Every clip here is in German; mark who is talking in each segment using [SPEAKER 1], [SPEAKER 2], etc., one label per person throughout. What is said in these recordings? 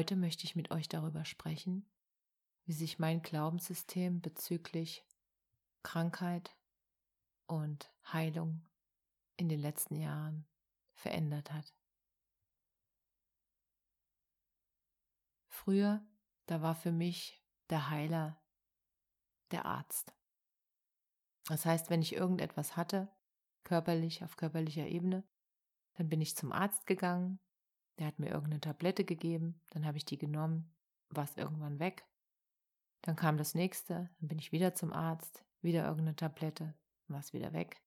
[SPEAKER 1] Heute möchte ich mit euch darüber sprechen, wie sich mein Glaubenssystem bezüglich Krankheit und Heilung in den letzten Jahren verändert hat. Früher, da war für mich der Heiler der Arzt. Das heißt, wenn ich irgendetwas hatte, körperlich, auf körperlicher Ebene, dann bin ich zum Arzt gegangen, der hat mir irgendeine Tablette gegeben, dann habe ich die genommen, war es irgendwann weg. Dann kam das nächste, dann bin ich wieder zum Arzt, wieder irgendeine Tablette, war es wieder weg.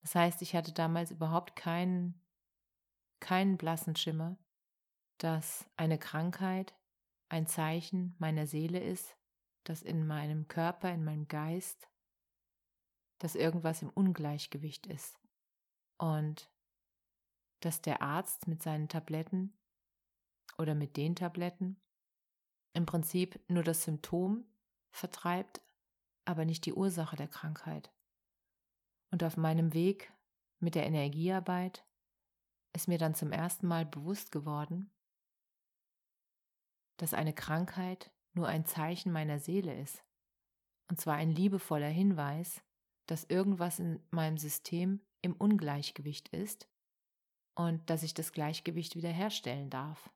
[SPEAKER 1] Das heißt, ich hatte damals überhaupt keinen, keinen blassen Schimmer, dass eine Krankheit ein Zeichen meiner Seele ist, dass in meinem Körper, in meinem Geist, dass irgendwas im Ungleichgewicht ist. Und dass der Arzt mit seinen Tabletten oder mit den Tabletten im Prinzip nur das Symptom vertreibt, aber nicht die Ursache der Krankheit. Und auf meinem Weg mit der Energiearbeit ist mir dann zum ersten Mal bewusst geworden, dass eine Krankheit nur ein Zeichen meiner Seele ist. Und zwar ein liebevoller Hinweis, dass irgendwas in meinem System im Ungleichgewicht ist und dass ich das Gleichgewicht wiederherstellen darf.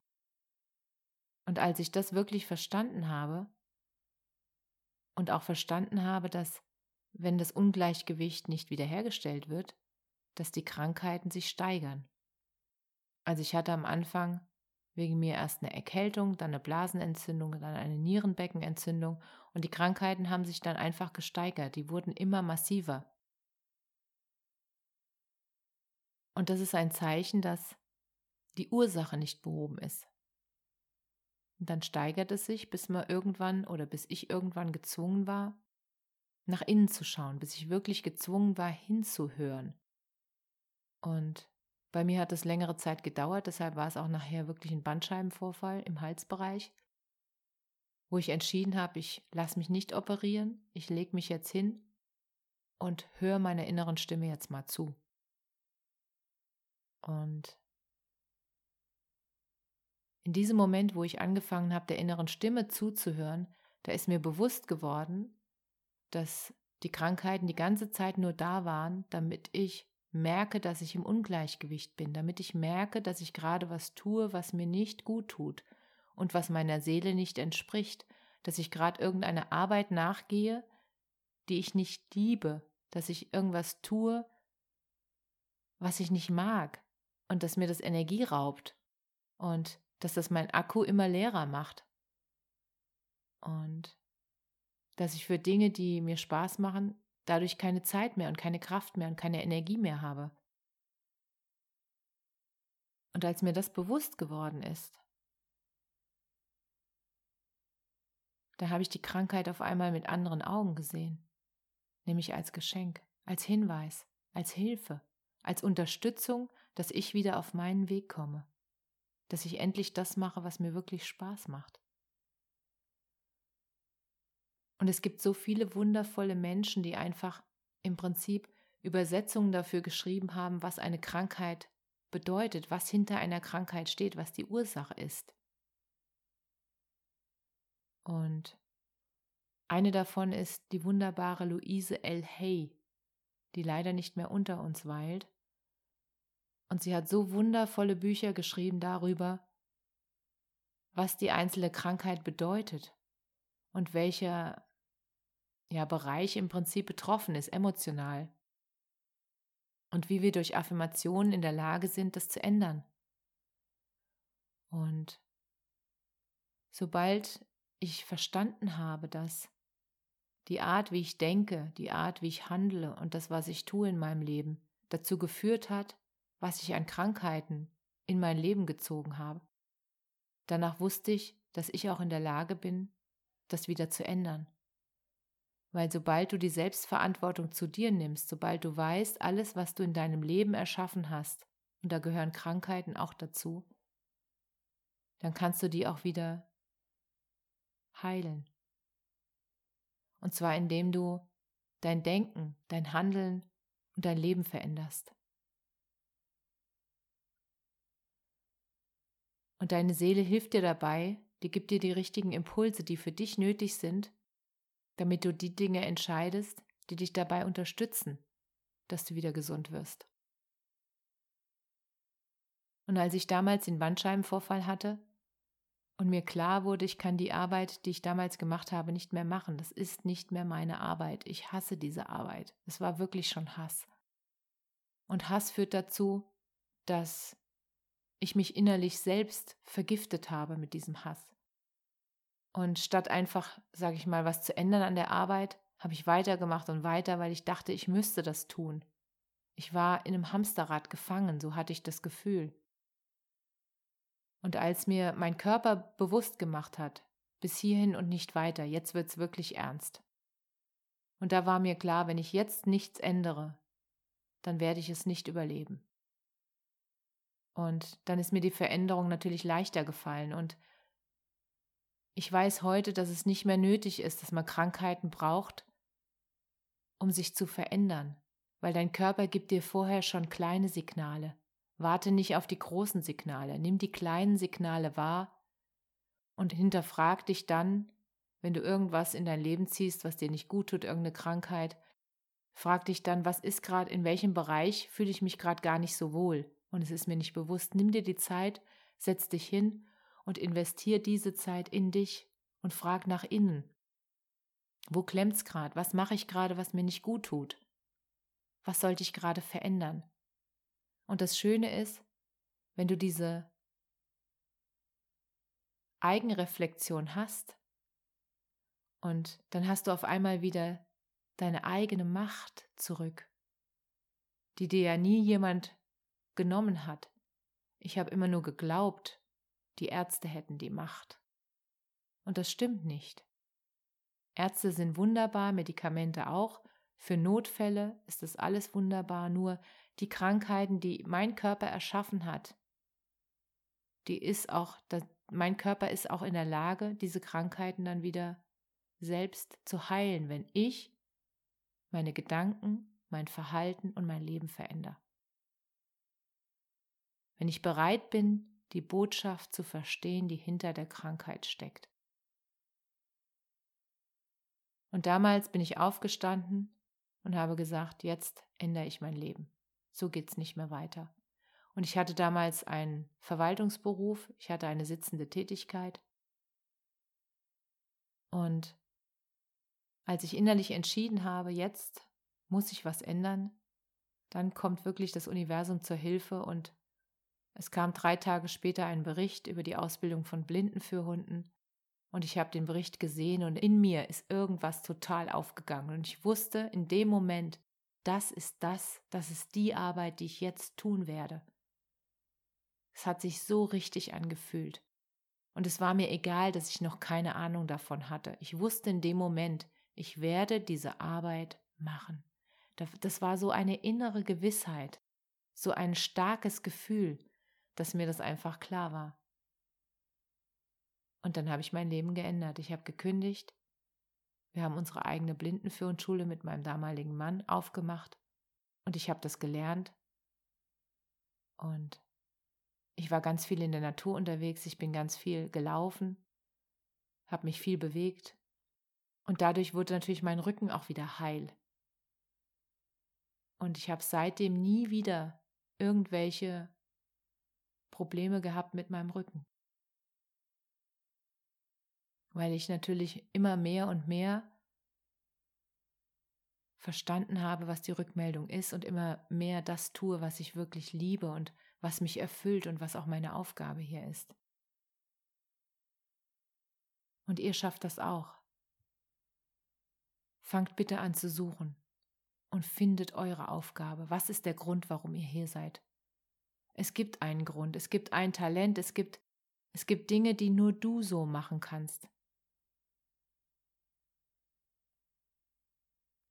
[SPEAKER 1] Und als ich das wirklich verstanden habe und auch verstanden habe, dass wenn das Ungleichgewicht nicht wiederhergestellt wird, dass die Krankheiten sich steigern. Also ich hatte am Anfang wegen mir erst eine Erkältung, dann eine Blasenentzündung, dann eine Nierenbeckenentzündung und die Krankheiten haben sich dann einfach gesteigert, die wurden immer massiver. Und das ist ein Zeichen, dass die Ursache nicht behoben ist. Und dann steigert es sich, bis man irgendwann oder bis ich irgendwann gezwungen war, nach innen zu schauen, bis ich wirklich gezwungen war, hinzuhören. Und bei mir hat es längere Zeit gedauert, deshalb war es auch nachher wirklich ein Bandscheibenvorfall im Halsbereich, wo ich entschieden habe, ich lasse mich nicht operieren, ich lege mich jetzt hin und höre meiner inneren Stimme jetzt mal zu. Und in diesem Moment, wo ich angefangen habe, der inneren Stimme zuzuhören, da ist mir bewusst geworden, dass die Krankheiten die ganze Zeit nur da waren, damit ich merke, dass ich im Ungleichgewicht bin, damit ich merke, dass ich gerade was tue, was mir nicht gut tut und was meiner Seele nicht entspricht, dass ich gerade irgendeine Arbeit nachgehe, die ich nicht liebe, dass ich irgendwas tue, was ich nicht mag und dass mir das Energie raubt und dass das mein Akku immer leerer macht und dass ich für Dinge, die mir Spaß machen, dadurch keine Zeit mehr und keine Kraft mehr und keine Energie mehr habe. Und als mir das bewusst geworden ist, da habe ich die Krankheit auf einmal mit anderen Augen gesehen, nämlich als Geschenk, als Hinweis, als Hilfe, als Unterstützung, dass ich wieder auf meinen Weg komme, dass ich endlich das mache, was mir wirklich Spaß macht. Und es gibt so viele wundervolle Menschen, die einfach im Prinzip Übersetzungen dafür geschrieben haben, was eine Krankheit bedeutet, was hinter einer Krankheit steht, was die Ursache ist. Und eine davon ist die wunderbare Louise L. Hay, die leider nicht mehr unter uns weilt. Und sie hat so wundervolle Bücher geschrieben darüber, was die einzelne Krankheit bedeutet und welcher ja, Bereich im Prinzip betroffen ist, emotional. Und wie wir durch Affirmationen in der Lage sind, das zu ändern. Und sobald ich verstanden habe, dass die Art, wie ich denke, die Art, wie ich handle und das, was ich tue in meinem Leben, dazu geführt hat, was ich an Krankheiten in mein Leben gezogen habe. Danach wusste ich, dass ich auch in der Lage bin, das wieder zu ändern. Weil sobald du die Selbstverantwortung zu dir nimmst, sobald du weißt, alles, was du in deinem Leben erschaffen hast, und da gehören Krankheiten auch dazu, dann kannst du die auch wieder heilen. Und zwar indem du dein Denken, dein Handeln und dein Leben veränderst. Und deine Seele hilft dir dabei, die gibt dir die richtigen Impulse, die für dich nötig sind, damit du die Dinge entscheidest, die dich dabei unterstützen, dass du wieder gesund wirst. Und als ich damals den Bandscheibenvorfall hatte und mir klar wurde, ich kann die Arbeit, die ich damals gemacht habe, nicht mehr machen, das ist nicht mehr meine Arbeit, ich hasse diese Arbeit, es war wirklich schon Hass. Und Hass führt dazu, dass ich mich innerlich selbst vergiftet habe mit diesem Hass. Und statt einfach, sage ich mal, was zu ändern an der Arbeit, habe ich weitergemacht und weiter, weil ich dachte, ich müsste das tun. Ich war in einem Hamsterrad gefangen, so hatte ich das Gefühl. Und als mir mein Körper bewusst gemacht hat, bis hierhin und nicht weiter, jetzt wird's wirklich ernst. Und da war mir klar, wenn ich jetzt nichts ändere, dann werde ich es nicht überleben. Und dann ist mir die Veränderung natürlich leichter gefallen. Und ich weiß heute, dass es nicht mehr nötig ist, dass man Krankheiten braucht, um sich zu verändern, weil dein Körper gibt dir vorher schon kleine Signale. Warte nicht auf die großen Signale, nimm die kleinen Signale wahr und hinterfrag dich dann, wenn du irgendwas in dein Leben ziehst, was dir nicht gut tut, irgendeine Krankheit, frag dich dann, was ist gerade, in welchem Bereich fühle ich mich gerade gar nicht so wohl und es ist mir nicht bewusst. Nimm dir die Zeit, setz dich hin und investier diese Zeit in dich und frag nach innen. Wo klemmt's gerade? Was mache ich gerade, was mir nicht gut tut? Was sollte ich gerade verändern? Und das Schöne ist, wenn du diese Eigenreflexion hast und dann hast du auf einmal wieder deine eigene Macht zurück, die dir ja nie jemand genommen hat. Ich habe immer nur geglaubt, die Ärzte hätten die Macht. Und das stimmt nicht. Ärzte sind wunderbar, Medikamente auch. Für Notfälle ist das alles wunderbar, nur die Krankheiten, die mein Körper erschaffen hat, die ist auch, mein Körper ist auch in der Lage, diese Krankheiten dann wieder selbst zu heilen, wenn ich meine Gedanken, mein Verhalten und mein Leben verändere. Wenn ich bereit bin, die Botschaft zu verstehen, die hinter der Krankheit steckt. Und damals bin ich aufgestanden und habe gesagt, jetzt ändere ich mein Leben. So geht's nicht mehr weiter. Und ich hatte damals einen Verwaltungsberuf, ich hatte eine sitzende Tätigkeit. Und als ich innerlich entschieden habe, jetzt muss ich was ändern, dann kommt wirklich das Universum zur Hilfe und es kam drei Tage später ein Bericht über die Ausbildung von Blindenführhunden und ich habe den Bericht gesehen und in mir ist irgendwas total aufgegangen und ich wusste in dem Moment, das ist das, das ist die Arbeit, die ich jetzt tun werde. Es hat sich so richtig angefühlt. Und es war mir egal, dass ich noch keine Ahnung davon hatte. Ich wusste in dem Moment, ich werde diese Arbeit machen. Das war so eine innere Gewissheit, so ein starkes Gefühl, dass mir das einfach klar war. Und dann habe ich mein Leben geändert. Ich habe gekündigt. Wir haben unsere eigene Blindenführungsschule mit meinem damaligen Mann aufgemacht. Und ich habe das gelernt. Und ich war ganz viel in der Natur unterwegs. Ich bin ganz viel gelaufen, habe mich viel bewegt. Und dadurch wurde natürlich mein Rücken auch wieder heil. Und ich habe seitdem nie wieder irgendwelche Probleme gehabt mit meinem Rücken. Weil ich natürlich immer mehr und mehr verstanden habe, was die Rückmeldung ist und immer mehr das tue, was ich wirklich liebe und was mich erfüllt und was auch meine Aufgabe hier ist. Und ihr schafft das auch. fangt bitte an zu suchen und findet eure Aufgabe. Was ist der Grund, warum ihr hier seid? Es gibt einen Grund, es gibt ein Talent, es gibt, es gibt Dinge, die nur du so machen kannst.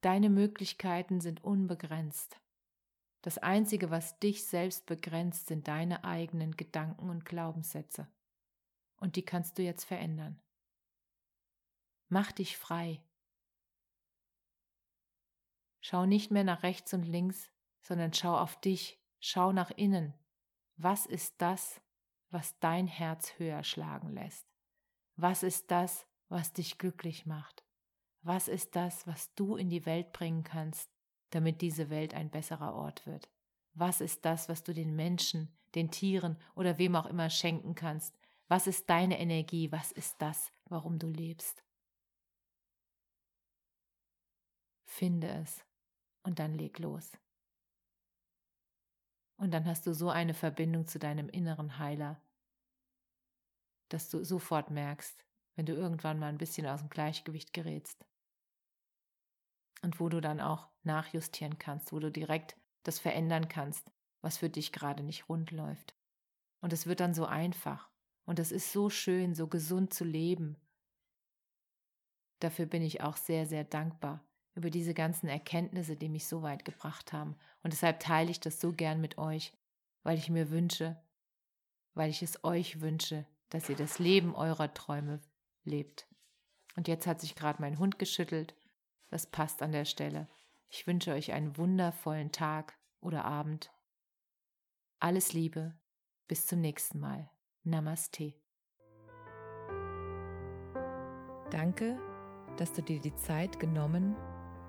[SPEAKER 1] Deine Möglichkeiten sind unbegrenzt. Das Einzige, was dich selbst begrenzt, sind deine eigenen Gedanken und Glaubenssätze. Und die kannst du jetzt verändern. Mach dich frei. Schau nicht mehr nach rechts und links, sondern schau auf dich, schau nach innen. Was ist das, was dein Herz höher schlagen lässt? Was ist das, was dich glücklich macht? Was ist das, was du in die Welt bringen kannst, damit diese Welt ein besserer Ort wird? Was ist das, was du den Menschen, den Tieren oder wem auch immer schenken kannst? Was ist deine Energie? Was ist das, warum du lebst? Finde es und dann leg los. Und dann hast du so eine Verbindung zu deinem inneren Heiler, dass du sofort merkst, wenn du irgendwann mal ein bisschen aus dem Gleichgewicht gerätst. Und wo du dann auch nachjustieren kannst, wo du direkt das verändern kannst, was für dich gerade nicht rund läuft. Und es wird dann so einfach. Und es ist so schön, so gesund zu leben. Dafür bin ich auch sehr, sehr dankbar, über diese ganzen Erkenntnisse, die mich so weit gebracht haben. Und deshalb teile ich das so gern mit euch, weil ich mir wünsche, weil ich es euch wünsche, dass ihr das Leben eurer Träume lebt. Und jetzt hat sich gerade mein Hund geschüttelt. Das passt an der Stelle. Ich wünsche euch einen wundervollen Tag oder Abend. Alles Liebe. Bis zum nächsten Mal. Namaste. Danke, dass du dir die Zeit genommen hast